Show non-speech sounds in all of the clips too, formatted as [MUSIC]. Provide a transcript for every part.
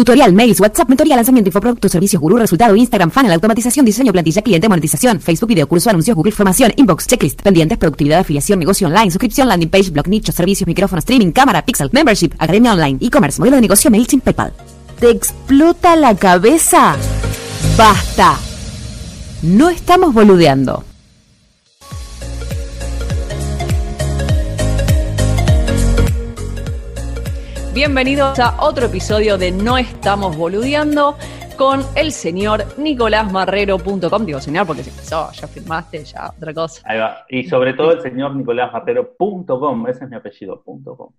Tutorial, mails, WhatsApp, mentoría, lanzamiento, infoproductos, servicios, gurú, resultado, Instagram, funnel, automatización, diseño, plantilla, cliente, monetización, Facebook, video, curso, anuncios, Google, formación, inbox, checklist, pendientes, productividad, afiliación, negocio online, suscripción, landing page, blog, nicho, servicios, micrófono, streaming, cámara, pixel, membership, academia online, e-commerce, modelo de negocio, MailChimp, PayPal. ¿Te explota la cabeza? Basta. No estamos boludeando. Bienvenidos a otro episodio de No Estamos Boludeando con el señor nicolásmarrero.com. Digo señor porque se empezó, ya firmaste, ya otra cosa. Ahí va. Y sobre todo el señor nicolásmarrero.com, ese es mi apellido, .com.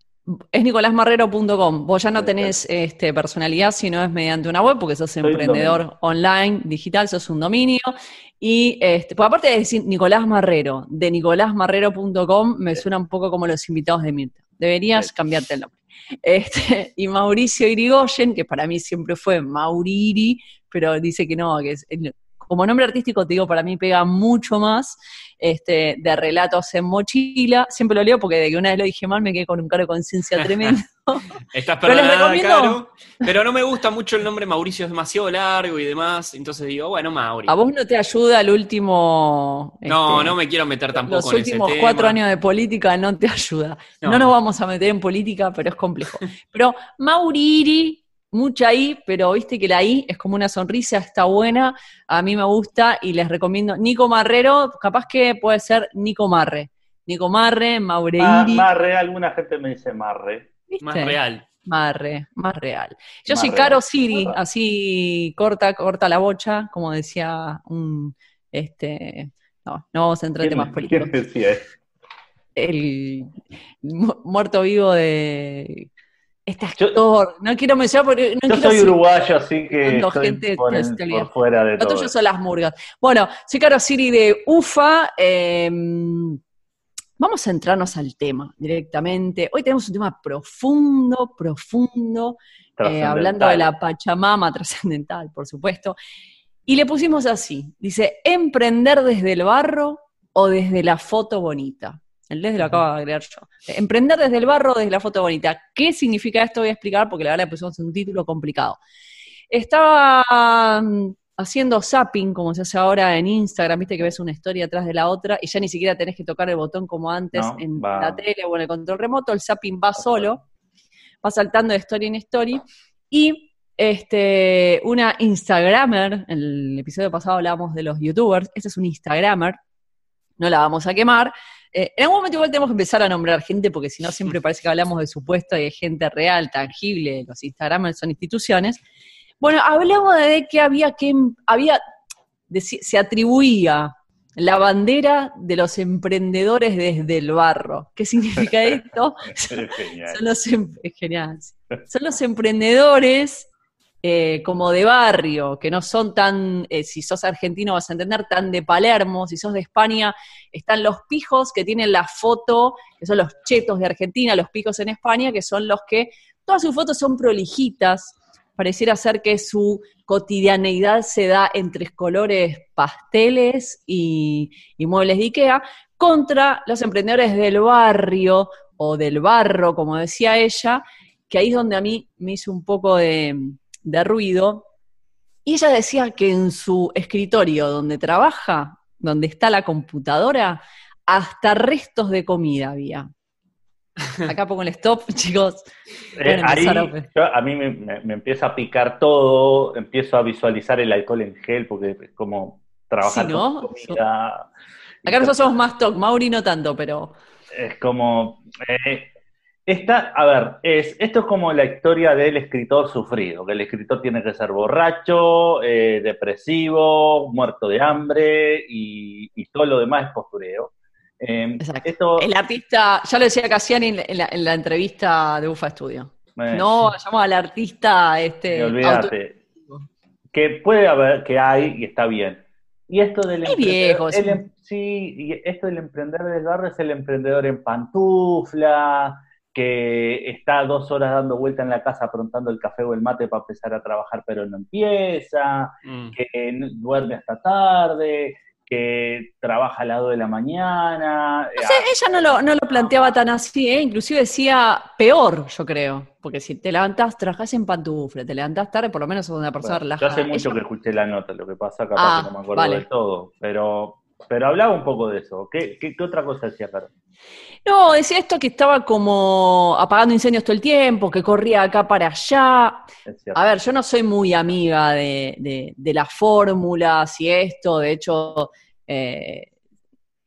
Es nicolásmarrero.com. Vos ya no tenés este, personalidad si no es mediante una web porque sos emprendedor online, digital, sos un dominio. Y este, pues aparte de decir Nicolás Marrero, de nicolásmarrero.com me suena un poco como los invitados de Mirta. Deberías cambiarte el nombre. Este, [LAUGHS] y Mauricio Irigoyen, que para mí siempre fue Mauriri, pero dice que no, que es, como nombre artístico, te digo, para mí pega mucho más este, de relatos en mochila. Siempre lo leo porque de que una vez lo dije mal me quedé con un cargo de conciencia [LAUGHS] tremendo. [LAUGHS] Estás perdonada, Caro, pero no me gusta mucho el nombre Mauricio, es demasiado largo y demás, entonces digo, bueno, Mauri. ¿A vos no te ayuda el último... No, este, no me quiero meter tampoco en ese. Los últimos cuatro años de política no te ayuda. No. no nos vamos a meter en política, pero es complejo. [LAUGHS] Pero Mauriri mucha I, pero viste que la I es como una sonrisa, está buena, a mí me gusta y les recomiendo Nico Marrero, capaz que puede ser Nico Marre. Nico Marre, Maureiri. Ah, Marre, alguna gente me dice Marre. Más real. Marre, más real. Yo soy Caro Siri, así corta, corta la bocha, como decía un, este, no, no vamos a entrar en temas políticos. ¿Quién decía El muerto vivo de este actor, no quiero mencionar porque no yo soy uruguayo, así que estoy gente por, fuera de todo. son las murgas. Bueno, soy Caro Siri de UFA. Em, vamos a centrarnos al tema directamente. Hoy tenemos un tema profundo, profundo, eh, hablando de la Pachamama trascendental, por supuesto. Y le pusimos así, dice, emprender desde el barro o desde la foto bonita. El desde lo acabo de agregar yo. Emprender desde el barro, desde la foto bonita. ¿Qué significa esto? Voy a explicar porque la verdad le pusimos un título complicado. Estaba haciendo zapping, como se hace ahora en Instagram, viste que ves una historia atrás de la otra y ya ni siquiera tenés que tocar el botón como antes en la tele o en el control remoto, el zapping va solo, va saltando de story en story. Y este, una Instagramer, en el episodio pasado hablábamos de los youtubers, este es un Instagramer, no la vamos a quemar, eh, en algún momento igual tenemos que empezar a nombrar gente, porque si no siempre parece que hablamos de supuesto y de gente real, tangible, los Instagramers son instituciones. Bueno, hablamos de que había que, había, se atribuía la bandera de los emprendedores desde el barro. ¿Qué significa [LAUGHS] esto? Son, los, em, es genial. Son los emprendedores eh, como de barrio, que no son tan, eh, si sos argentino vas a entender, tan de Palermo, si sos de España, están los pijos que tienen la foto, que son los chetos de Argentina, los pijos en España, que son los que, todas sus fotos son prolijitas, pareciera ser que su cotidianeidad se da entre colores pasteles y, muebles de Ikea, contra los emprendedores del barrio o del barro, como decía ella, que ahí es donde a mí me hizo un poco de ruido, y ella decía que en su escritorio donde trabaja, donde está la computadora, hasta restos de comida había. Acá pongo el stop, [LAUGHS] chicos. Eh, a... mí me, empieza a picar todo, empiezo a visualizar el alcohol en gel, porque es como trabajar con comida. Acá nosotros somos más talk, Mauri no tanto, pero... Es como... Eh, esta, a ver, es, esto es como la historia del escritor sufrido, que el escritor tiene que ser borracho, eh, depresivo, muerto de hambre y, todo lo demás es postureo. Em, Exacto. el artista, ya lo decía Cassiani en la, entrevista de UFA Studio. no vayamos al artista este, olvídate. Que puede haber, que hay y está bien. Y esto del viejo, em, sí, y esto del emprender del barrio es el emprendedor en pantufla, que está dos horas dando vuelta en la casa aprontando el café o el mate para empezar a trabajar pero no empieza, mm. que duerme hasta tarde, que trabaja al lado de la mañana. No sé, ella no lo, no lo planteaba tan así, ¿eh? inclusive decía peor, yo creo, porque si te levantás, trabajás en pantufle, te levantás tarde, por lo menos sos una persona relajada. Yo hace mucho que escuché la nota, lo que pasa capaz ah, que no me acuerdo de todo, pero, pero hablaba un poco de eso. ¿Qué, qué, otra cosa decía Carlos? No, decía esto que estaba como apagando incendios todo el tiempo, que corría acá para allá. A ver, yo no soy muy amiga de, las fórmulas y esto, de hecho, eh,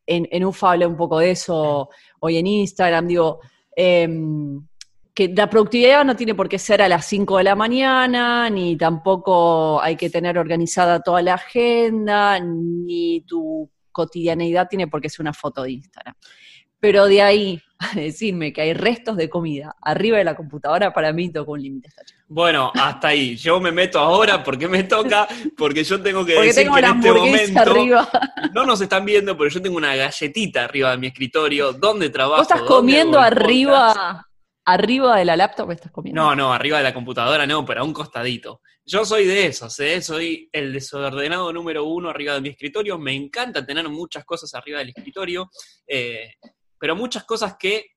en, en UFA hablé un poco de eso hoy en Instagram, digo, em, que la productividad no tiene por qué ser a las 5 de la mañana, ni tampoco hay que tener organizada toda la agenda, ni tu cotidianeidad tiene por qué ser una foto de Instagram. Pero de ahí a decirme que hay restos de comida arriba de la computadora, para mí toca un límite. Bueno, hasta ahí. Yo me meto ahora porque me toca, porque yo tengo que decir que en este momento arriba. no nos están viendo, pero yo tengo una galletita arriba de mi escritorio donde trabajo. ¿Vos estás comiendo arriba, arriba de la laptop? ¿Estás comiendo? No, no, arriba de la computadora no, pero a un costadito. Yo soy de esos, ¿eh? soy el desordenado número uno arriba de mi escritorio. Me encanta tener muchas cosas arriba del escritorio. Eh, pero muchas cosas que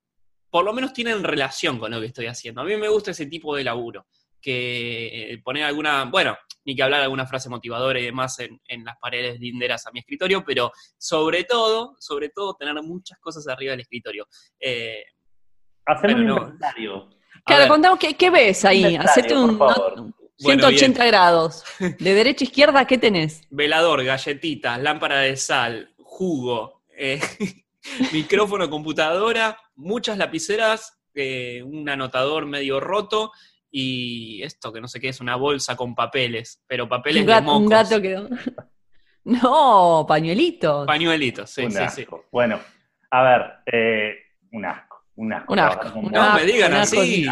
por lo menos tienen relación con lo que estoy haciendo. A mí me gusta ese tipo de laburo, que eh, poner alguna, bueno, ni que hablar alguna frase motivadora y demás en, las paredes linderas a mi escritorio, pero sobre todo, sobre todo tener muchas cosas arriba del escritorio. Hacer un inventario. Claro, contamos, ¿qué, ves ahí? Hacete un 180 grados. De derecha a izquierda, ¿qué tenés? Velador, galletitas, lámpara de sal, jugo, eh, [LAUGHS] micrófono, computadora, muchas lapiceras, eh, un anotador medio roto y esto que no sé qué es, una bolsa con papeles, pero papeles de mocos. Un gato quedó. [LAUGHS] No, pañuelitos. Pañuelitos, sí, sí, sí. Bueno, a ver, eh, un asco. Un asco. Un asco. no me digan así.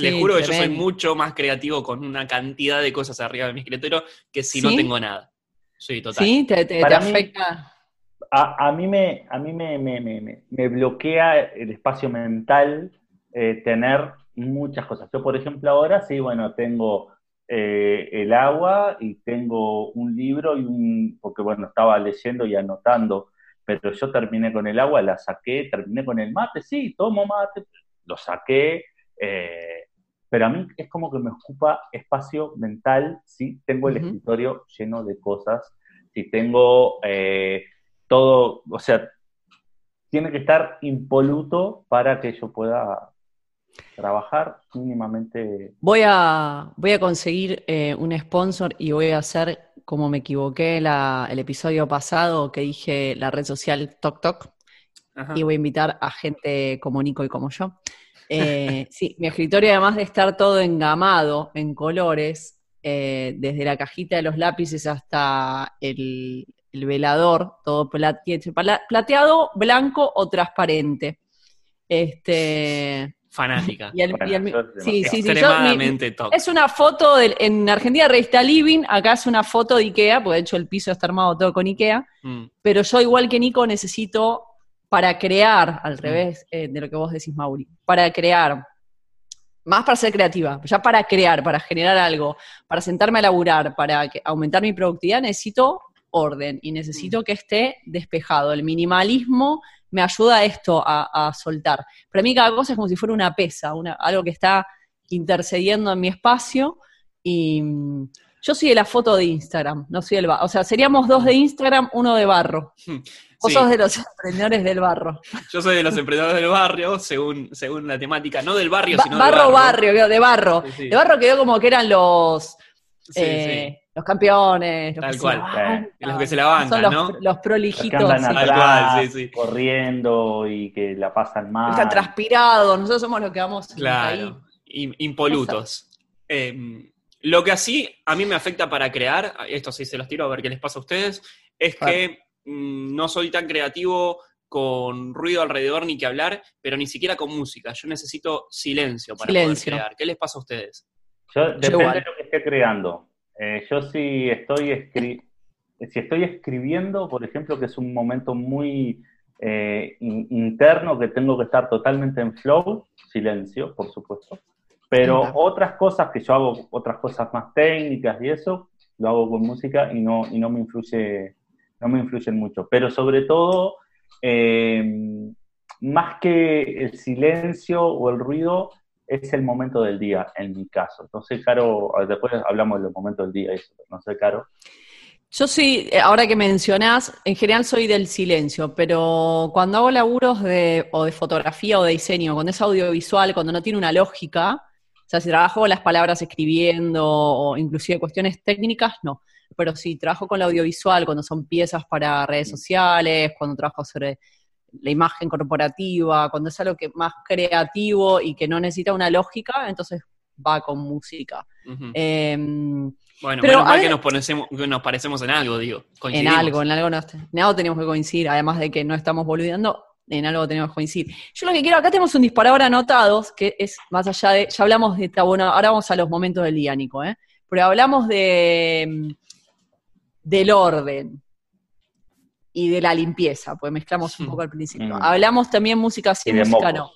les, juro que yo soy mucho más creativo con una cantidad de cosas arriba de mi escritorio que si no tengo nada. Sí, total. Sí, te, afecta. A, mí, me, a mí me, me, bloquea el espacio mental eh, tener muchas cosas. Yo, por ejemplo, ahora sí, bueno, tengo eh, el agua y tengo un libro y un, porque bueno, estaba leyendo y anotando, pero yo terminé con el agua, la saqué, terminé con el mate, sí, tomo mate, lo saqué, eh, pero a mí es como que me ocupa espacio mental si tengo el escritorio lleno de cosas, si tengo todo, o sea, tiene que estar impoluto para que yo pueda trabajar mínimamente. Voy a, voy a conseguir eh, un sponsor y voy a hacer como me equivoqué el episodio pasado que dije la red social TokTok y voy a invitar a gente como Nico y como yo. Eh, [LAUGHS] sí, mi escritorio además de estar todo engamado en colores, eh, desde la cajita de los lápices hasta el, el velador, todo plateado, blanco o transparente. Este, Fanática. sí, sí, sí, Extremadamente Es una foto, en Argentina revista Living, acá es una foto de Ikea, porque de hecho el piso está armado todo con Ikea, mm. pero yo igual que Nico necesito para crear, al mm. revés eh, de lo que vos decís, Mauri, para crear, más para ser creativa, ya para crear, para generar algo, para sentarme a laburar, para aumentar mi productividad, necesito orden y necesito mm. que esté despejado. El minimalismo me ayuda a esto, a, soltar. Para mí cada cosa es como si fuera una pesa, una, algo que está intercediendo en mi espacio y mm, yo soy de la foto de Instagram, no soy el barro. O sea, seríamos dos de Instagram, uno de barro. [LAUGHS] Vos sos de los emprendedores del barro. [LAUGHS] Yo soy de los emprendedores del barrio, según, según la temática. No del barrio, sino barro, del barrio. barrio, de barro. De barro quedó como que eran los... Eh, los campeones, los Tal que cual, se los que se la bancan, son los, ¿no? Los prolijitos. que andan atrás, corriendo y que la pasan mal. Están transpirados, nosotros somos los que vamos claro, impolutos. Em, lo que así a mí me afecta para crear, esto sí se los tiro a ver qué les pasa a ustedes, es que mm, no soy tan creativo con ruido alrededor ni que hablar, pero ni siquiera con música. Yo necesito silencio para poder crear. ¿Qué les pasa a ustedes? Yo, depende de lo que esté creando. Eh, yo sí estoy, si estoy escribiendo, por ejemplo, que es un momento muy eh, interno que tengo que estar totalmente en flow, silencio, por supuesto. Pero otras cosas que yo hago, otras cosas más técnicas y eso, lo hago con música y no, y no me influye no me influyen mucho, pero sobre todo, eh, más que el silencio o el ruido, es el momento del día, en mi caso. No sé, Caro, después hablamos de los momentos del día, eso, no sé, Caro. Yo sí, eh, ahora que mencionás, en general soy del silencio, pero cuando hago laburos de, o de fotografía o de diseño, cuando es audiovisual, cuando no tiene una lógica, o sea, si trabajo con las palabras escribiendo o inclusive cuestiones técnicas, no. Pero si trabajo con la audiovisual, cuando son piezas para redes sociales, cuando trabajo sobre la imagen corporativa, cuando es algo que más creativo y que no necesita una lógica, entonces va con música. Em, bueno, menos mal que nos, nos parecemos en algo, digo. En algo, en algo, en algo tenemos que coincidir, además de que no estamos boludeando, en algo tenemos que coincidir. Yo lo que quiero, acá tenemos un disparador anotados, que es más allá de, ya hablamos de, bueno, ahora vamos a los momentos del día, Nico, ¿eh? pero hablamos de del orden, y de la limpieza, pues mezclamos un poco al principio. Mm. Hablamos también música sí, música no.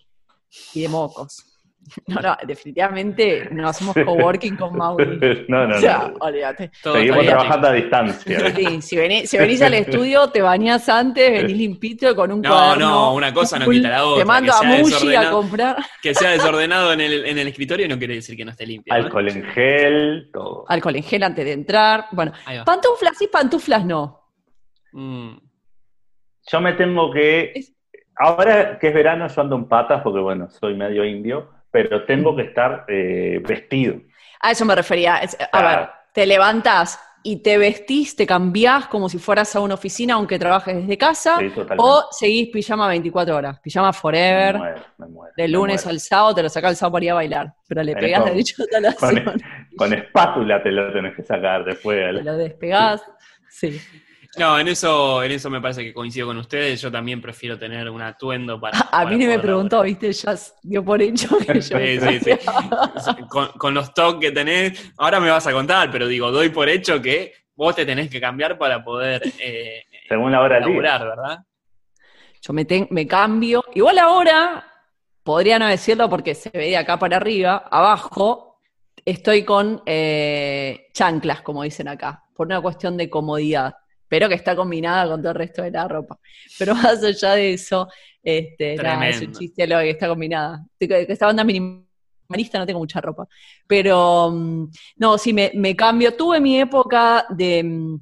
Y de mocos. [LAUGHS] No, no, definitivamente no hacemos coworking con Mauri. [LAUGHS] No, no, o sea, no. olvídate. Seguimos trabajando a distancia. Sí, si, venís, si, venís, al estudio, te bañás antes, venís limpito con un No, no, una cosa no quita la otra. Te mando a Mushi a comprar. Que sea desordenado en el, en el escritorio no quiere decir que no esté limpio. Alcohol en gel, todo. Alcohol en gel antes de entrar. Bueno, pantuflas sí, pantuflas no. Mm. Yo me tengo que. Ahora que es verano, yo ando en patas porque, bueno, soy medio indio, pero tengo que estar eh, vestido. A eso me refería. A ver, te levantas y te vestís, te cambiás como si fueras a una oficina, aunque trabajes desde casa, o seguís pijama 24 horas, pijama forever, me muero, me muero, de lunes al sábado, te lo sacás el sábado para ir a bailar, pero le pegás de derecho a la con, [LAUGHS] con espátula te lo tenés que sacar después. Te lo despegás, sí. No, en eso, en eso me parece que coincido con ustedes. Yo también prefiero tener un atuendo para. [LAUGHS] A, mí ni me preguntó, viste, ya dio por hecho que yo. [LAUGHS] sí, sí, sí. Con, los toques que tenés, ahora me vas a contar, pero digo, doy por hecho que vos te tenés que cambiar para poder. Eh, Según la hora laburar, ¿verdad? Yo me, me cambio. Igual ahora, podría no decirlo porque se ve de acá para arriba, abajo, estoy con eh, chanclas, como dicen acá, por una cuestión de comodidad pero que está combinada con todo el resto de la ropa. Pero [LAUGHS] más allá de eso, este, nada, es un chiste lo que está combinada. Esta banda minimalista no tengo mucha ropa. Pero, mm, no, sí, me, me cambio. Tuve mi época de, mm,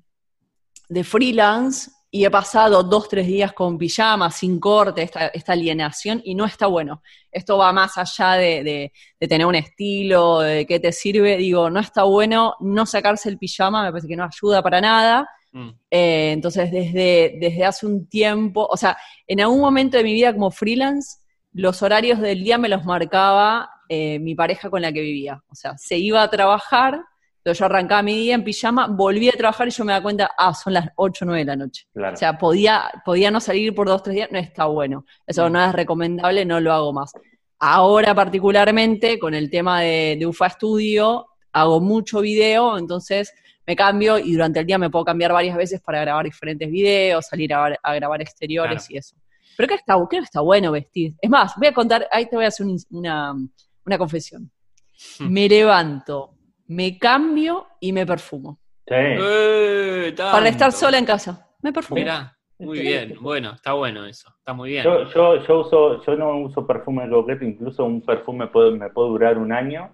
de freelance y he pasado dos, tres días con pijama, sin corte, esta, esta alienación, y no está bueno. Esto va más allá de, de, tener un estilo, de qué te sirve. Digo, no está bueno no sacarse el pijama, me parece que no ayuda para nada. Mm. Eh, entonces, desde, desde hace un tiempo, o sea, en algún momento de mi vida como freelance, los horarios del día me los marcaba eh, mi pareja con la que vivía. O sea, se iba a trabajar, entonces yo arrancaba mi día en pijama, volvía a trabajar y yo me da cuenta, ah, son las 8 o 9 de la noche. O sea, podía, podía no salir por dos, tres días, no está bueno. Eso mm. no es recomendable, no lo hago más. Ahora particularmente, con el tema de, de UFA Studio, hago mucho video, entonces me cambio y durante el día me puedo cambiar varias veces para grabar diferentes videos, salir a, grabar exteriores y eso. Pero que está, que no está bueno vestir. Es más, voy a contar, ahí te voy a hacer una, confesión. Hmm. Me levanto, me cambio y me perfumo. Sí. Eh, para estar sola en casa. Me perfumo. Mirá, muy bien. Bueno, está bueno eso. Está muy bien. Yo, yo, yo, uso, yo no uso perfume coqueto, incluso un perfume puede, me puede durar un año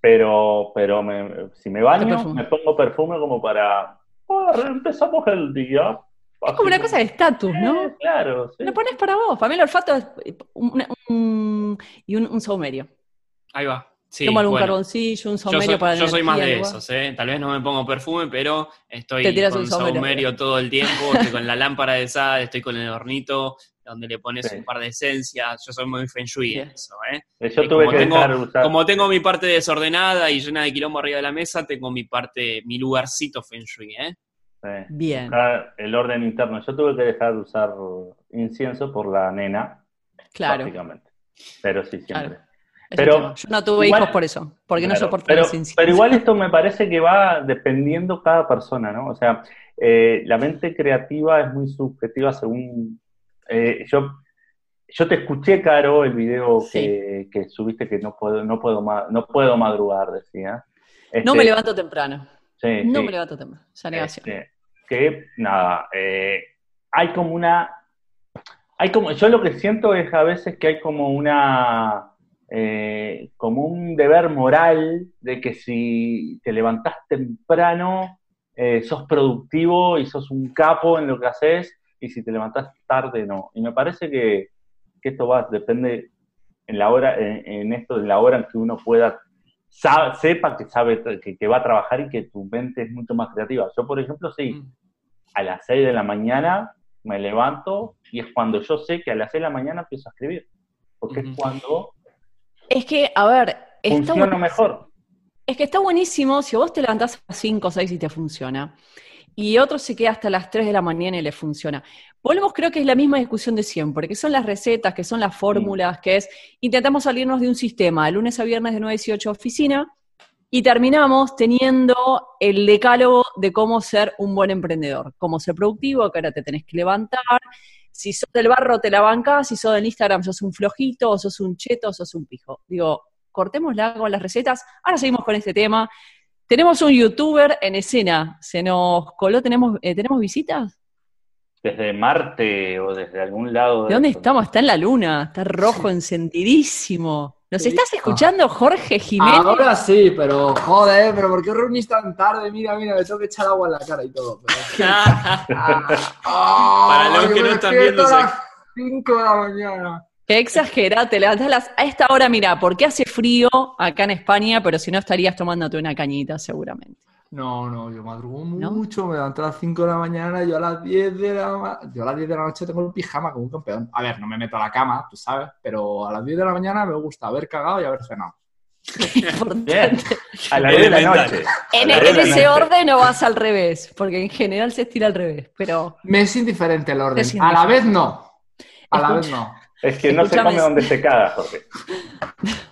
pero, pero me, si me baño, me pongo perfume como para. Oh, empezamos el día. Es como una cosa de estatus, ¿no? claro. Sí. Lo pones para vos. Para mí el olfato es un, y un, un saumerio. Ahí va. Sí, algún carboncillo, un saumerio para Yo soy más de esos, ¿eh? Tal vez no me pongo perfume, pero estoy con un saumerio, todo el tiempo, estoy con la lámpara de sal, estoy con el hornito, donde le pones un par de esencias. Yo soy muy feng shui en eso, ¿eh? eh yo tuve como, tengo, como tengo mi parte desordenada y llena de quilombo arriba de la mesa, tengo mi parte, mi lugarcito feng shui, ¿eh? Bien. El orden interno. Yo tuve que dejar de usar incienso por la nena. Claro. Básicamente. Pero sí, siempre. Pero, yo no tuve hijos por eso, porque no soporto pero, pero igual esto me parece que va dependiendo cada persona, ¿no? O sea, eh, la mente creativa es muy subjetiva según eh, yo, yo te escuché, Caro, el video que, subiste que no puedo, no puedo, no puedo madrugar, decía. no me este, levanto temprano. no me levanto temprano, esa negación. Este, que, nada, eh, hay como una... Hay como, yo lo que siento es a veces que hay como una... Eh, como un deber moral de que si te levantás temprano, eh, sos productivo y sos un capo en lo que haces, y si te levantás tarde, no. Y me parece que, esto va, depende en la hora, en, esto, de la hora en que uno pueda, sepa que sabe que, va a trabajar y que tu mente es mucho más creativa. Yo, por ejemplo, sí, mm. a las 6 de la mañana me levanto y es cuando yo sé que a las 6 de la mañana empiezo a escribir. Porque es cuando... Es que, a ver... Funciona mejor. Es que está buenísimo si vos te levantás a las 5 o 6 y te funciona y otro se queda hasta las 3 de la mañana y le funciona. Volvemos, creo que es la misma discusión de siempre, que son las recetas, que son las fórmulas, que es intentamos salirnos de un sistema de lunes a viernes de 9 a 18 oficina y terminamos teniendo el decálogo de cómo ser un buen emprendedor, cómo ser productivo, que ahora te tenés que levantar, si sos del barro te la bancás, si sos del Instagram sos un flojito, o sos un cheto, o sos un pijo. Digo, cortémosla con las recetas, ahora seguimos con este tema. Tenemos un youtuber en escena. Se nos coló, ¿tenemos, eh, ¿tenemos visitas? Desde Marte o desde algún lado. ¿De, dónde estamos? Está en la luna, está rojo, encendidísimo. ¿Nos estás escuchando, Jorge Jiménez? Ahora sí, pero joder, pero ¿por qué reunís tan tarde? Mira, mira, me tengo que echar agua en la cara y todo. [LAUGHS] Para los que no están viendo, a las 5 de la mañana. Qué exagerado, te levantas a esta hora, mira, porque hace frío acá en España, pero si no estarías tomándote una cañita seguramente. No, no, yo madrugo mucho, me levanto a las 5 de la mañana, yo a las 10 de la yo a las 10 de la noche tengo el pijama como un campeón. A ver, no me meto a la cama, tú sabes, pero a las 10 de la mañana me gusta haber cagado y haber cenado. [LAUGHS] A las 10 de la noche. En, ese orden o vas al revés, porque en general se estira al revés, pero... Me es indiferente el orden. A la vez no. A la vez no. Es que no se come donde se caga, Jorge. [LAUGHS]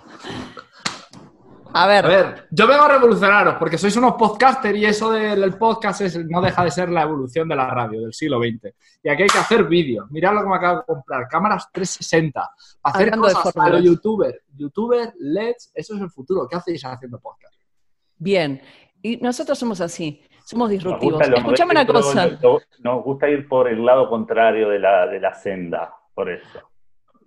A ver. A ver, yo vengo a revolucionaros porque sois unos podcasters y eso del podcast no deja de ser la evolución de la radio del siglo XX. Y aquí hay que hacer vídeos. Mirad lo que me acabo de comprar. Cámaras 360. Hacer cosas a los youtubers. Youtubers, LEDs, eso es el futuro. ¿Qué hacéis haciendo podcast? Bien. Y nosotros somos así. Somos disruptivos. Escuchame una cosa. Nos gusta ir por el lado contrario de la, de la senda. Por eso.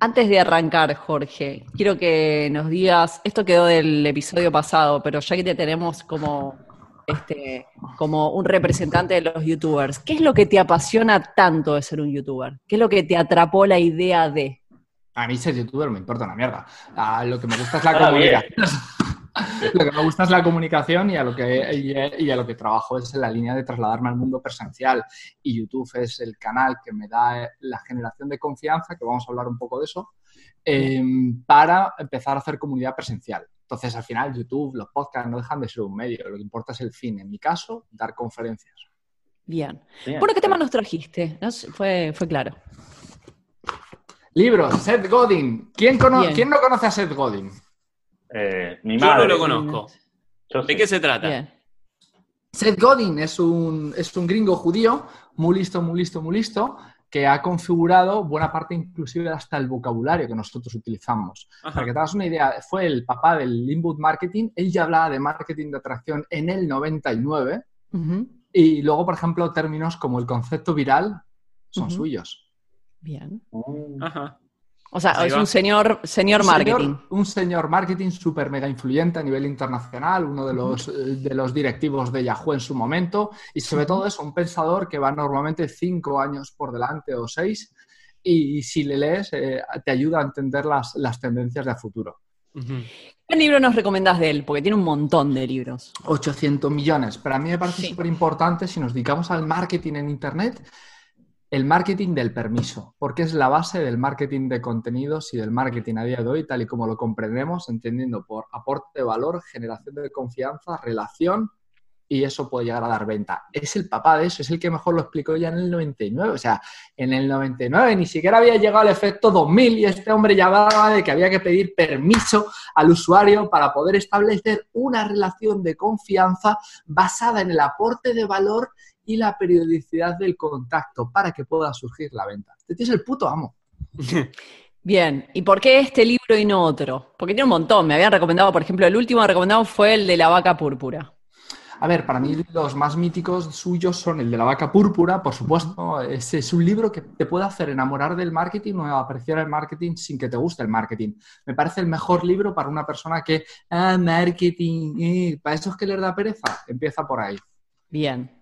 Antes de arrancar, Jorge, quiero que nos digas, esto quedó del episodio pasado, pero ya que te tenemos como, este, como un representante de los youtubers, ¿qué es lo que te apasiona tanto de ser un youtuber? ¿Qué es lo que te atrapó la idea de? A mí ser youtuber me importa una mierda. Ah, lo que me gusta es la comunicación. [LAUGHS] [LAUGHS] lo que me gusta es la comunicación y a, lo que, y a lo que trabajo es en la línea de trasladarme al mundo presencial. Y YouTube es el canal que me da la generación de confianza, que vamos a hablar un poco de eso, em, para empezar a hacer comunidad presencial. Entonces, al final, YouTube, los podcasts no dejan de ser un medio. Lo que importa es el fin. En mi caso, dar conferencias. Bien. Bueno, ¿qué tema nos trajiste? Fue, fue claro. Libros, Seth Godin. ¿Quién, ¿Quién no conoce a Seth Godin? Eh, mi madre. Yo no lo conozco. ¿De qué se trata? Seth Godin es un, es un gringo judío, muy listo, muy listo, muy listo, que ha configurado buena parte inclusive hasta el vocabulario que nosotros utilizamos. Para que te hagas una idea, fue el papá del inbound marketing, él ya hablaba de marketing de atracción en el 99 y luego, por ejemplo, términos como el concepto viral son suyos. Bien. Ajá. O sea, es un señor, señor marketing. un señor marketing súper mega influyente a nivel internacional, uno de los, eh, de los directivos de Yahoo en su momento, y sobre todo es un pensador que va normalmente cinco años por delante o seis, y, si le lees eh, te ayuda a entender las, las tendencias de futuro. ¿Qué libro nos recomendás de él? Porque tiene un montón de libros. 800 millones. Pero a mí me parece súper importante si nos dedicamos al marketing en Internet el marketing del permiso, porque es la base del marketing de contenidos y del marketing a día de hoy, tal y como lo comprendemos, entendiendo por aporte de valor, generación de confianza, relación, y eso puede llegar a dar venta. Es el papá de eso, es el que mejor lo explicó ya en el 99. O sea, en el 99 ni siquiera había llegado el efecto 2000 y este hombre ya hablaba de que había que pedir permiso al usuario para poder establecer una relación de confianza basada en el aporte de valor y la periodicidad del contacto para que pueda surgir la venta. Este es el puto amo. [LAUGHS] Bien, ¿y por qué este libro y no otro? Porque tiene un montón. Me habían recomendado, por ejemplo, el último recomendado fue el de la vaca púrpura. A ver, para mí los más míticos suyos son el de la vaca púrpura, por supuesto. Ese es un libro que te puede hacer enamorar del marketing o apreciar el marketing sin que te guste el marketing. Me parece el mejor libro para una persona que, ah, marketing, eh, para esos que les da pereza, empieza por ahí. Bien.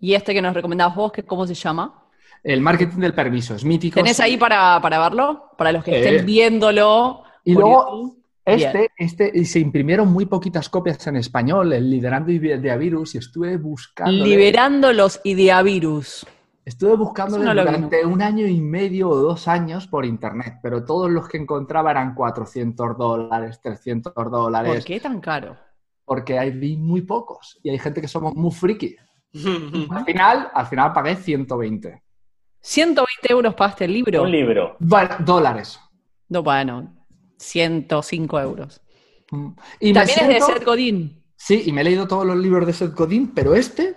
¿Y este que nos recomendabas vos, que, cómo se llama? El marketing del permiso, es mítico. ¿Tenés ahí para, verlo? Para los que estén viéndolo. Y luego, este, este, se imprimieron muy poquitas copias en español, el Liderando Ideavirus, y estuve buscando. Liberando los Ideavirus. Estuve buscando durante un año y medio o dos años por internet, pero todos los que encontraba eran 400 dólares, 300 dólares. ¿Por qué tan caro? Porque hay muy pocos y hay gente que somos muy friki. Al, final, al final pagué 120. ¿120 euros pagaste el libro? Un libro. Bueno, dólares. No, bueno, 105 euros. Mm. Y También es de Seth Godin. Sí, y me he leído todos los libros de Seth Godin, pero este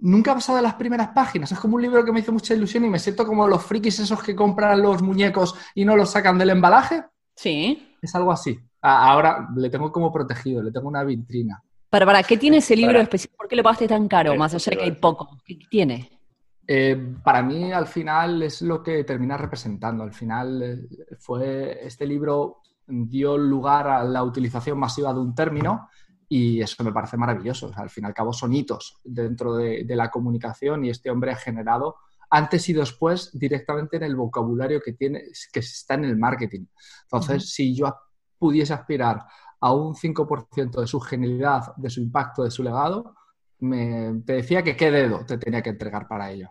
nunca ha pasado de las primeras páginas. Es como un libro que me hizo mucha ilusión y me siento como los frikis esos que compran los muñecos y no los sacan del embalaje. Sí. Es algo así. Ahora le tengo como protegido, le tengo una vitrina. Para, para, ¿qué tiene ese libro especial? ¿Por qué lo pagaste tan caro? Más allá de que hay poco. ¿Qué tiene? Eh, para mí, al final, es lo que termina representando. Al final, eh, fue este libro dio lugar a la utilización masiva de un término y eso me parece maravilloso. al fin y al cabo son hitos dentro de, la comunicación y este hombre ha generado antes y después directamente en el vocabulario que tiene, que está en el marketing. Entonces, si yo pudiese aspirar a un 5% de su genialidad, de su impacto, de su legado, me, te decía que qué dedo te tenía que entregar para ello.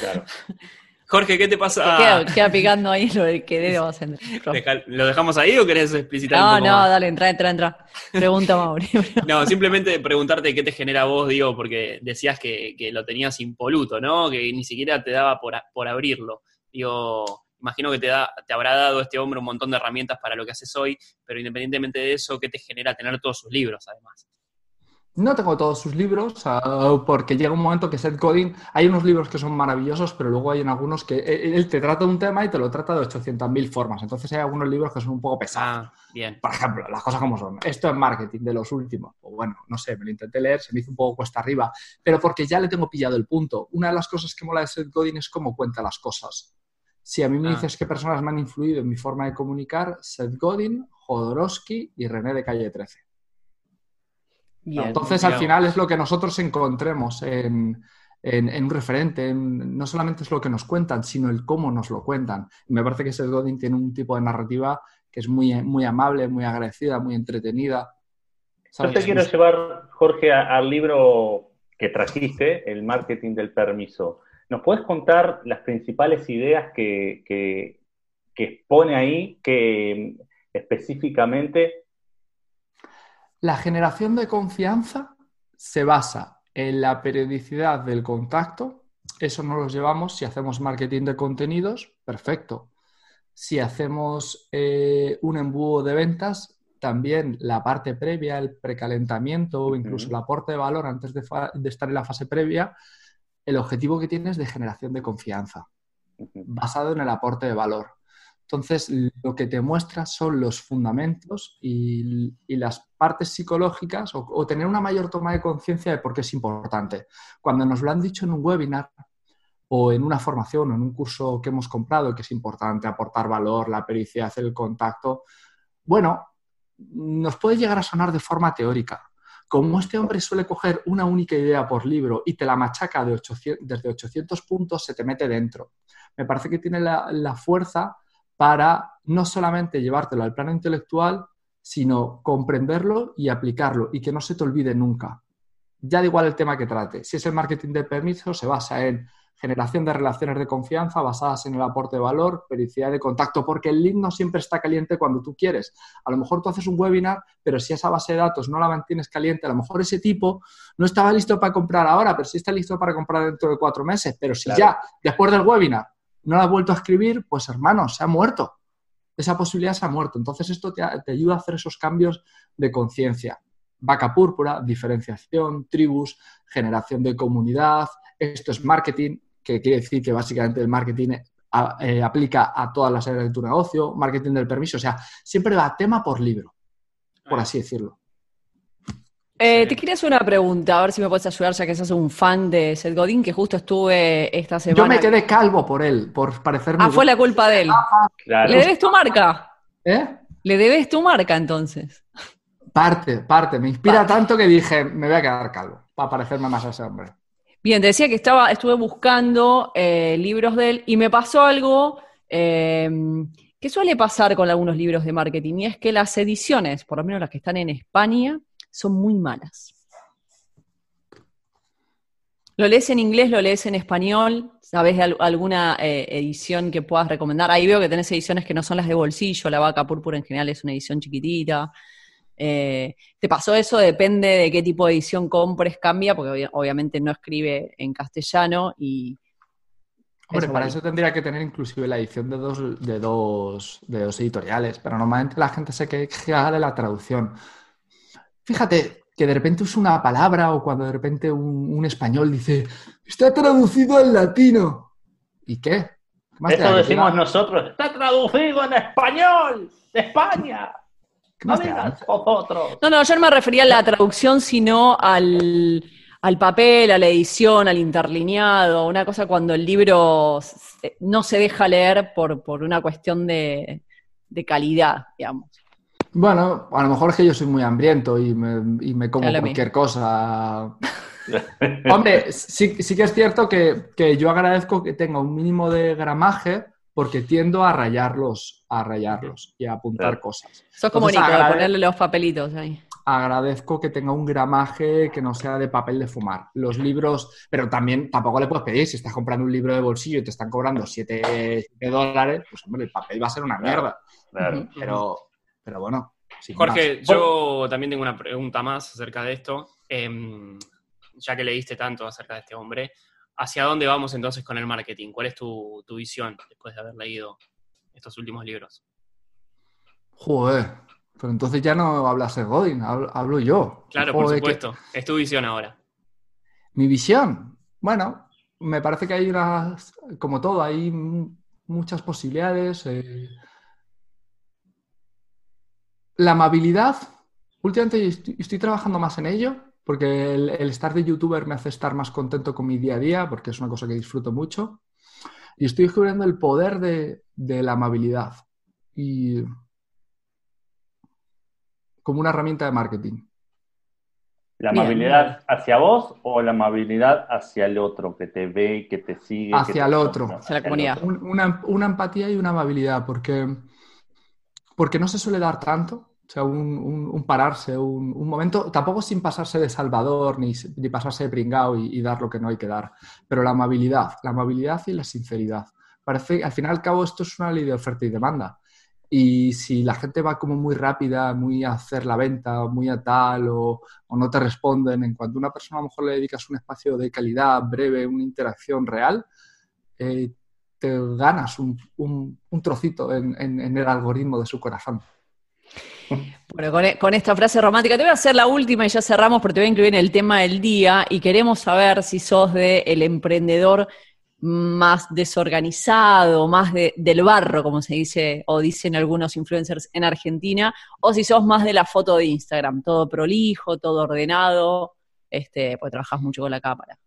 Claro. [LAUGHS] Jorge, ¿qué te pasa? Queda, picando ahí lo del que debemos ¿Lo dejamos ahí o querés explicitar no, un poco No, dale, entra, entra, entra. Pregunta, Mauri. [LAUGHS] no, simplemente preguntarte qué te genera vos, digo, porque decías que, lo tenías impoluto, ¿no? Que ni siquiera te daba por, por abrirlo. Digo, imagino que te, da, te habrá dado este hombre un montón de herramientas para lo que haces hoy, pero independientemente de eso, ¿qué te genera tener todos sus libros, además? No tengo todos sus libros, porque llega un momento que Seth Godin, hay unos libros que son maravillosos, pero luego hay en algunos que e, él te trata de un tema y te lo trata de 800.000 formas. Entonces hay algunos libros que son un poco pesados. Ah, bien. Por ejemplo, las cosas como son. Esto es marketing de los últimos. O bueno, no sé, me lo intenté leer, se me hizo un poco cuesta arriba, pero porque ya le tengo pillado el punto. Una de las cosas que mola de Seth Godin es cómo cuenta las cosas. Si a mí me ah. dices qué personas me han influido en mi forma de comunicar, Seth Godin, Jodorowsky y René de Calle 13. Entonces, al final es lo que nosotros encontremos en, un referente. no solamente es lo que nos cuentan, sino el cómo nos lo cuentan. me parece que Seth Godin tiene un tipo de narrativa que es muy, muy amable, muy agradecida, muy entretenida. Yo te quiero llevar, Jorge, al libro que trajiste, El marketing del permiso. ¿Nos puedes contar las principales ideas que, que, que expone ahí, que específicamente la generación de confianza se basa en la periodicidad del contacto. Eso no lo llevamos si hacemos marketing de contenidos, perfecto. Si hacemos eh, un embudo de ventas, también la parte previa, el precalentamiento o incluso el aporte de valor antes de, de, estar en la fase previa, el objetivo que tiene es de generación de confianza, basado en el aporte de valor. Entonces, lo que te muestra son los fundamentos y, las partes psicológicas o, tener una mayor toma de conciencia de por qué es importante. Cuando nos lo han dicho en un webinar o en una formación o en un curso que hemos comprado, que es importante aportar valor, la pericia, hacer el contacto, bueno, nos puede llegar a sonar de forma teórica. Como este hombre suele coger una única idea por libro y te la machaca de desde 800 puntos, se te mete dentro. Me parece que tiene la fuerza para no solamente llevártelo al plano intelectual, sino comprenderlo y aplicarlo y que no se te olvide nunca. Ya da igual el tema que trate. Si es el marketing de permiso, se basa en generación de relaciones de confianza basadas en el aporte de valor, periodicidad de contacto, porque el lead no siempre está caliente cuando tú quieres. A lo mejor tú haces un webinar, pero si esa base de datos no la mantienes caliente, a lo mejor ese tipo no estaba listo para comprar ahora, pero sí está listo para comprar dentro de cuatro meses. Pero si ya, después del webinar, no la ha vuelto a escribir, pues hermano, se ha muerto. Esa posibilidad se ha muerto. Entonces esto te, ayuda a hacer esos cambios de conciencia. Vaca púrpura, diferenciación, tribus, generación de comunidad. Esto es marketing, que quiere decir que básicamente el marketing eh, aplica a todas las áreas de tu negocio, marketing del permiso, o sea, siempre va tema por libro, por así decirlo. Eh, te quería hacer una pregunta, a ver si me puedes ayudar, ya que sos un fan de Seth Godin, que justo estuve esta semana. Yo me quedé calvo por él, por parecerme. Ah, fue la culpa de él. ¿Le debes tu marca? ¿Eh? ¿Le debes tu marca entonces? Parte, parte. Me inspira tanto que dije, me voy a quedar calvo, para parecerme más a ese hombre. Bien, te decía que estaba, estuve buscando eh, libros de él y me pasó algo eh, que suele pasar con algunos libros de marketing, y es que las ediciones, por lo menos las que están en España, son muy malas. ¿Lo lees en inglés, lo lees en español? ¿Sabes alguna eh, edición que puedas recomendar? Ahí veo que tenés ediciones que no son las de bolsillo, la vaca púrpura en general es una edición chiquitita. Eh, ¿Te pasó eso? Depende de qué tipo de edición compres, cambia, porque obviamente no escribe en castellano y... Hombre, para eso tendría que tener inclusive la edición de dos, de dos, de dos editoriales, pero normalmente la gente se queja de la traducción. Fíjate que de repente usa una palabra o cuando de repente un, español dice, está traducido al latino. ¿Y qué? Eso decimos nosotros, está traducido en español, de España. No No, no, yo no me refería a la traducción, sino al, papel, a la edición, al interlineado, una cosa cuando el libro no se deja leer por, por una cuestión de, de calidad, digamos. Bueno, a lo mejor es que yo soy muy hambriento y me, como cualquier cosa. Hombre, sí, sí, que es cierto que, yo agradezco que tenga un mínimo de gramaje porque tiendo a rayarlos, a rayarlos y a apuntar cosas. Eso es como Nico, de ponerle los papelitos ahí. Agradezco que tenga un gramaje que no sea de papel de fumar. Los libros, pero también tampoco le puedes pedir, si estás comprando un libro de bolsillo y te están cobrando 7 dólares, pues hombre, el papel va a ser una mierda. Pero, pero bueno. Jorge, yo también tengo una pregunta más acerca de esto. Em, ya que leíste tanto acerca de este hombre, ¿hacia dónde vamos entonces con el marketing? ¿Cuál es tu, visión después de haber leído estos últimos libros? Joder, pero entonces ya no hablas de Godin, hablo, yo. Claro, por supuesto. Es tu visión ahora. Mi visión. Bueno, me parece que hay unas, como todo, hay muchas posibilidades. Eh, la amabilidad, últimamente estoy, trabajando más en ello, porque el, estar de youtuber me hace estar más contento con mi día a día, porque es una cosa que disfruto mucho. Y estoy descubriendo el poder de, la amabilidad y como una herramienta de marketing. ¿La amabilidad hacia vos o la amabilidad hacia el otro que te ve que te sigue? Hacia el otro. Hacia la comunidad. Una, una, empatía y una amabilidad, porque porque no se suele dar tanto. O sea, un, pararse, un, momento, tampoco sin pasarse de salvador ni, ni pasarse de pringao y, dar lo que no hay que dar, pero la amabilidad, la amabilidad y la sinceridad. Parece al fin y al cabo esto es una ley de oferta y demanda. Y si la gente va como muy rápida, muy a hacer la venta, muy a tal, o, no te responden, en cuanto a una persona a lo mejor le dedicas un espacio de calidad, breve, una interacción real, eh, ganas un, trocito en, el algoritmo de su corazón. Bueno, e, con, esta frase romántica te voy a hacer la última y ya cerramos porque te voy a incluir en el tema del día y queremos saber si sos de el emprendedor más desorganizado, más del barro, como se dice o dicen algunos influencers en Argentina, o si sos más de la foto de Instagram, todo prolijo, todo ordenado, este, pues trabajas mucho con la cámara.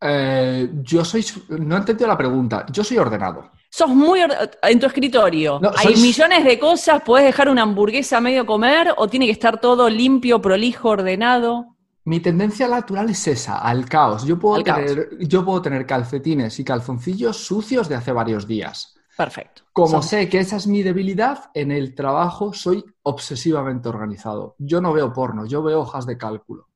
Eh, yo soy. No he entendido la pregunta. Yo soy ordenado. Sos muy. en tu escritorio. hay millones de cosas. ¿Puedes dejar una hamburguesa a medio comer? ¿O tiene que estar todo limpio, prolijo, ordenado? Mi tendencia natural es esa, al caos. Yo puedo, tener, yo puedo tener calcetines y calzoncillos sucios de hace varios días. Perfecto. Como sé que esa es mi debilidad, en el trabajo soy obsesivamente organizado. Yo no veo porno, yo veo hojas de cálculo.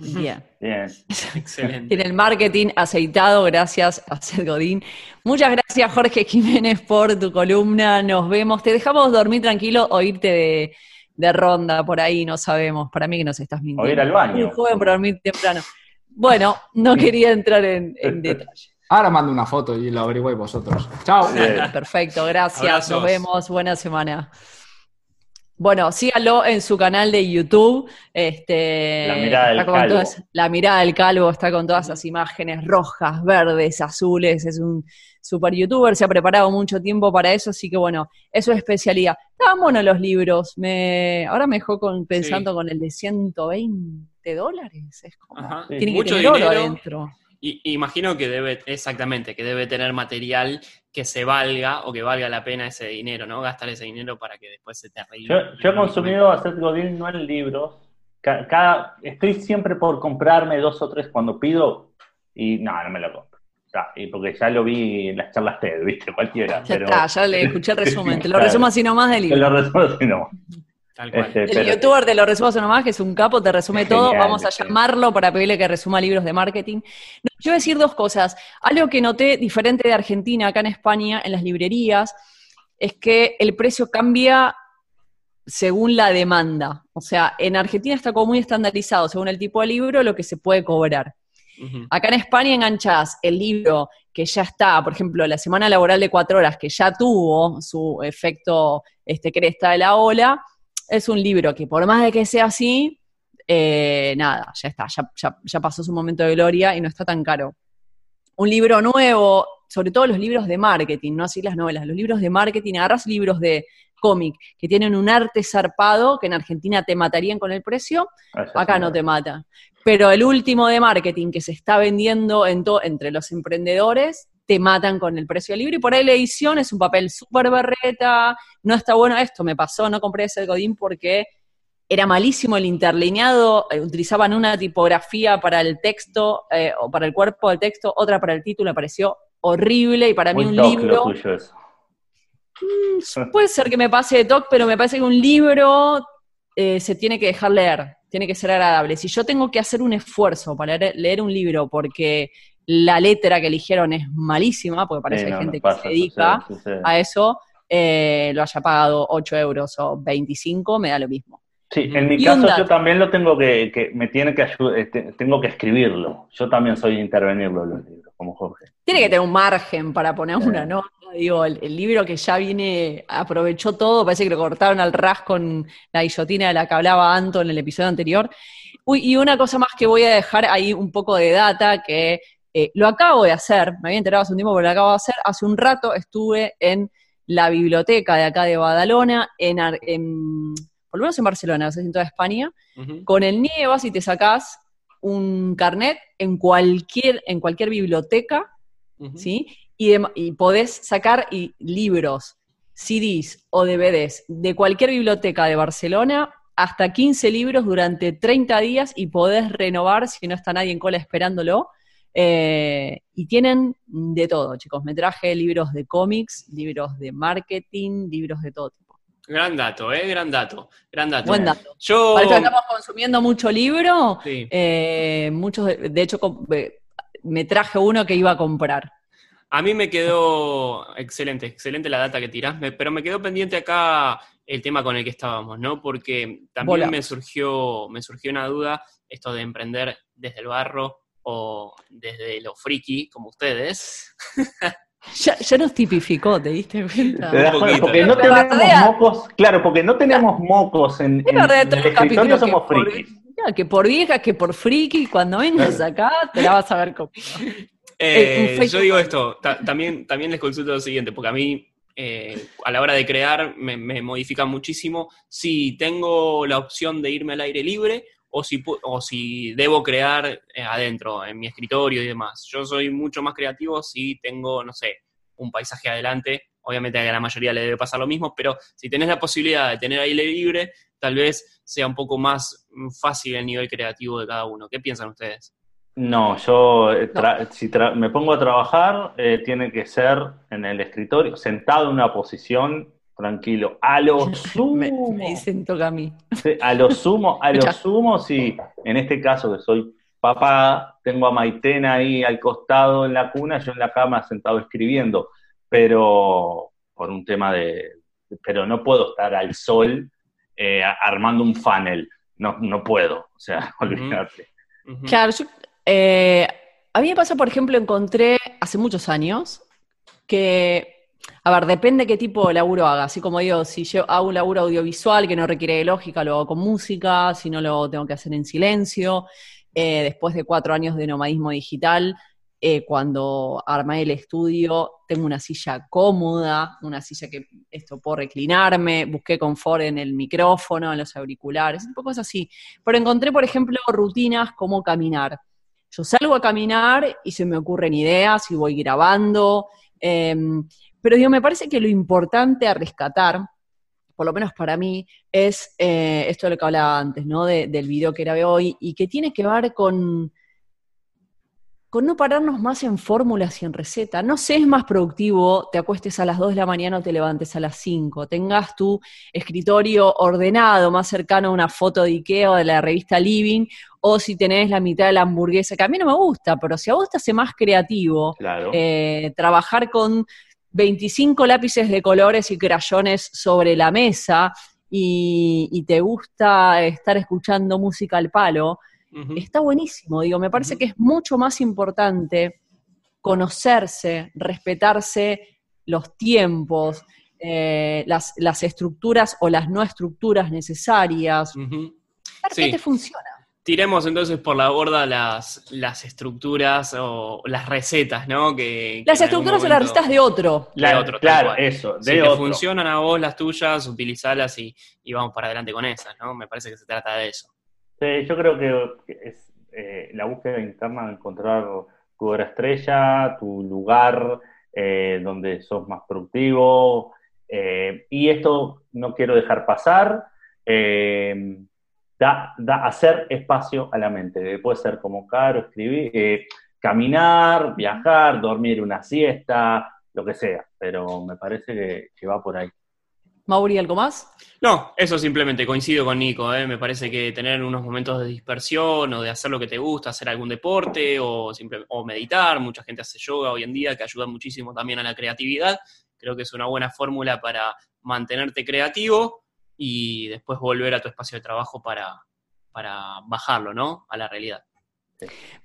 Bien. [LAUGHS] Excelente. En el marketing aceitado, gracias a Seth Godín. Muchas gracias, Jorge Jiménez, por tu columna. Nos vemos. Te dejamos dormir tranquilo o irte de, ronda por ahí, no sabemos. Para mí que nos estás mintiendo. O ir al baño. Muy joven para dormir temprano. Bueno, no quería entrar en, [LAUGHS] detalle. Ahora mando una foto y lo averigüéis vosotros. Chao. Perfecto, gracias. Nos vemos. Buena semana. Bueno, síganlo en su canal de YouTube. Este, la mirada del calvo. la mirada del calvo está con todas esas imágenes rojas, verdes, azules. Es un super youtuber, se ha preparado mucho tiempo para eso, así que bueno, eso es especialidad. Estaban buenos los libros. Me, ahora me dejó con, pensando con el de 120 20 dólares. Es como, tiene Mucho que tener oro adentro. Y, imagino que debe, exactamente, que debe tener material que se valga o que valga la pena ese dinero, ¿no? Gastar ese dinero para que después se te arregle. Yo, he consumido a Seth Godin no en libros. Cada, estoy siempre por comprarme dos o tres cuando pido y no, no me lo compro. y porque ya lo vi en las charlas TED, ¿viste? Cualquiera. Ya está, ya le escuché el resumen. Te lo [LAUGHS] resumo así nomás del libro. Te lo resumo así nomás. Este, el youtuber de los resumos nomás, que es un capo, te resume todo. Vamos a llamarlo para pedirle que resuma libros de marketing. yo voy a decir dos cosas. Algo que noté diferente de Argentina, acá en España, en las librerías, es que el precio cambia según la demanda. O sea, en Argentina está como muy estandarizado, según el tipo de libro, lo que se puede cobrar. Acá en España enganchás el libro que ya está, por ejemplo, la semana laboral de cuatro horas, que ya tuvo su efecto este, cresta de la ola, es un libro que por más de que sea así, eh, nada, ya está, ya, pasó su momento de gloria y no está tan caro. Un libro nuevo, sobre todo los libros de marketing, no así las novelas, los libros de marketing, agarras libros de cómic que tienen un arte zarpado que en Argentina te matarían con el precio, acá no te mata. Pero el último de marketing que se está vendiendo entre los emprendedores te matan con el precio del libro. Y por ahí la edición es un papel súper berreta, no está bueno esto, me pasó, no compré ese Godín porque era malísimo el interlineado, eh, utilizaban una tipografía para el texto eh, o para el cuerpo del texto, otra para el título, me pareció horrible y para mí un libro... Mm, puede ser que me pase de talk, pero me parece que un libro eh, se tiene que dejar leer, tiene que ser agradable. Si yo tengo que hacer un esfuerzo para leer un libro porque la letra que eligieron es malísima, porque parece que hay gente que se dedica a eso, eh, lo haya pagado 8 euros o 25, me da lo mismo. Sí, en mi caso yo también lo tengo que, me tiene que ayudar, este, tengo que escribirlo. Yo también soy intervenirlo en los libros, como Jorge. Tiene que tener un margen para poner una nota. Digo, el, libro que ya viene, aprovechó todo, parece que lo cortaron al ras con la guillotina de la que hablaba Anto en el episodio anterior. Uy, y una cosa más que voy a dejar ahí un poco de data, que eh, lo acabo de hacer, me había enterado hace un tiempo, pero lo acabo de hacer. Hace un rato estuve en la biblioteca de acá de Badalona, en, por lo menos en Barcelona, no sé si en toda España. Con el NIE vas y te sacás un carnet en cualquier, en cualquier biblioteca, ¿sí? Y, y, podés sacar libros, CDs o DVDs de cualquier biblioteca de Barcelona hasta 15 libros durante 30 días y podés renovar si no está nadie en cola esperándolo eh, y tienen de todo, chicos. Me traje libros de cómics, libros de marketing, libros de todo tipo. Gran dato, ¿eh? Gran dato. Gran dato. Buen dato. Yo... estamos consumiendo mucho libro. Eh, muchos, de, hecho, me traje uno que iba a comprar. A mí me quedó excelente, excelente la data que tirás, pero me quedó pendiente acá el tema con el que estábamos, ¿no? Porque también me surgió, me surgió una duda, esto de emprender desde el barro, o desde lo friki, como ustedes. Ya, ya, nos tipificó, ¿te diste cuenta? porque no tenemos mocos, claro, porque no tenemos mocos en, en, el escritorio, somos frikis. que por vieja, que por friki, cuando vengas acá te la vas a ver conmigo. Eh, yo digo esto, también, también les consulto lo siguiente, porque a mí eh, a la hora de crear me, me modifica muchísimo si tengo la opción de irme al aire libre o si, o si debo crear eh, adentro, en mi escritorio y demás. Yo soy mucho más creativo si tengo, no sé, un paisaje adelante. Obviamente a la mayoría le debe pasar lo mismo, pero si tenés la posibilidad de tener aire libre, tal vez sea un poco más fácil el nivel creativo de cada uno. ¿Qué piensan ustedes? No, yo eh, si me pongo a trabajar, eh, tiene que ser en el escritorio, sentado en una posición tranquilo. A lo [LAUGHS] sumo. me, dicen toca a mí. A lo sumo, a [LAUGHS] lo sumo, sí. En este caso que soy papá, tengo a Maitena ahí al costado en la cuna, yo en la cama sentado escribiendo, pero por un tema de, pero no puedo estar al sol eh, armando un funnel, no, no puedo, o sea, [LAUGHS] olvídate. Claro, yo, eh, a mí me pasa, por ejemplo, encontré hace muchos años que a ver, depende qué tipo de laburo haga. Así como digo, si yo hago un laburo audiovisual que no requiere de lógica, lo hago con música, si no lo tengo que hacer en silencio. Eh, después de cuatro años de nomadismo digital, eh, cuando armé el estudio, tengo una silla cómoda, una silla que esto puedo reclinarme, busqué confort en el micrófono, en los auriculares, un poco así. Pero encontré, por ejemplo, rutinas como caminar. Yo salgo a caminar y se me ocurren ideas y voy grabando. Em, pero digo, me parece que lo importante a rescatar, por lo menos para mí, es eh, esto de lo que hablaba antes, ¿no? del video que grabé hoy, y que tiene que ver con, con no pararnos más en fórmulas y en recetas. No sé, es más productivo, te acuestes a las 2 de la mañana o te levantes a las 5, tengas tu escritorio ordenado, más cercano a una foto de Ikea o de la revista Living, o si tenés la mitad de la hamburguesa, que a mí no me gusta, pero si a vos te hace más creativo, eh, trabajar con 25 lápices de colores y crayones sobre la mesa y, y te gusta estar escuchando música al palo, está buenísimo. Digo, me parece que es mucho más importante conocerse, respetarse los tiempos, eh, las, estructuras o las no estructuras necesarias. qué te funciona. Tiremos entonces por la borda las, las estructuras o las recetas, ¿no? Que, las estructuras o las recetas de otro. de otro, claro, eso. De si te funcionan a vos las tuyas, utilizalas y, y, vamos para adelante con esas, ¿no? Me parece que se trata de eso. Sí, yo creo que es eh, la búsqueda interna de encontrar tu hora estrella, tu lugar eh, donde sos más productivo. Eh, y esto no quiero dejar pasar. Da, da, hacer espacio a la mente. Puede ser como caro, escribir, caminar, viajar, dormir una siesta, lo que sea. Pero me parece que va por ahí. Mauri, ¿algo más? No, eso simplemente coincido con Nico. ¿eh? Me parece que tener unos momentos de dispersión o de hacer lo que te gusta, hacer algún deporte o, o meditar, mucha gente hace yoga hoy en día que ayuda muchísimo también a la creatividad. Creo que es una buena fórmula para mantenerte creativo y después volver a tu espacio de trabajo para, para bajarlo, ¿no? A la realidad.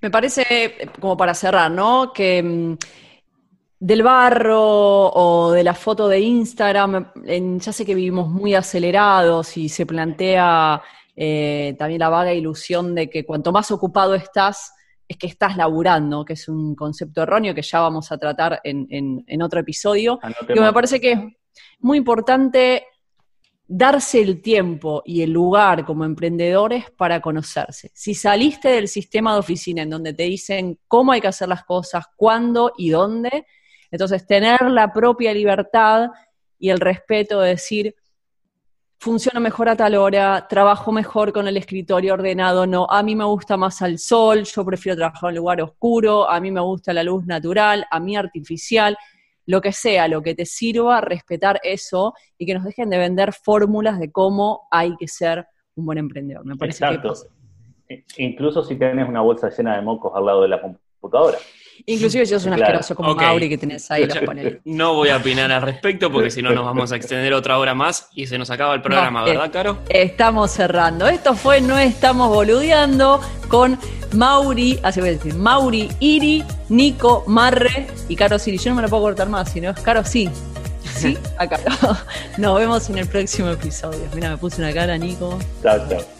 Me parece, como para cerrar, ¿no? Que mm, del barro o de la foto de Instagram, ya sé que vivimos muy acelerados y se plantea eh, también la vaga ilusión de que cuanto más ocupado estás, es que estás laburando, que es un concepto erróneo que ya vamos a tratar en, otro episodio. Que me parece que es muy importante darse el tiempo y el lugar como emprendedores para conocerse. Si saliste del sistema de oficina en donde te dicen cómo hay que hacer las cosas, cuándo y dónde, entonces, tener la propia libertad y el respeto de decir, funciona mejor a tal hora, trabajo mejor con el escritorio ordenado, no, a mí me gusta más al sol, yo prefiero trabajar en un lugar oscuro, a mí me gusta la luz natural, a mí artificial, lo que sea, lo que te sirva, respetar eso y que nos dejen de vender fórmulas de cómo hay que ser un buen emprendedor. Me parece Exacto. Incluso si tienes una bolsa llena de mocos al lado de la computadora. Inclusive yo soy un asqueroso como Mauri que tenés ahí, los No voy a opinar al respecto porque si no nos vamos a extender otra hora más y se nos acaba el programa, ¿verdad, Caro? Estamos cerrando. Esto fue No Estamos Boludeando con Mauri, así voy a decir, Mauri, Iri, Nico, Marre y Caro Siri. Yo no me lo puedo cortar más, si no es Caro sí. Sí, [LAUGHS] acá. Nos vemos en el próximo episodio. Mira, me puse una cara, Nico. Chao, chao.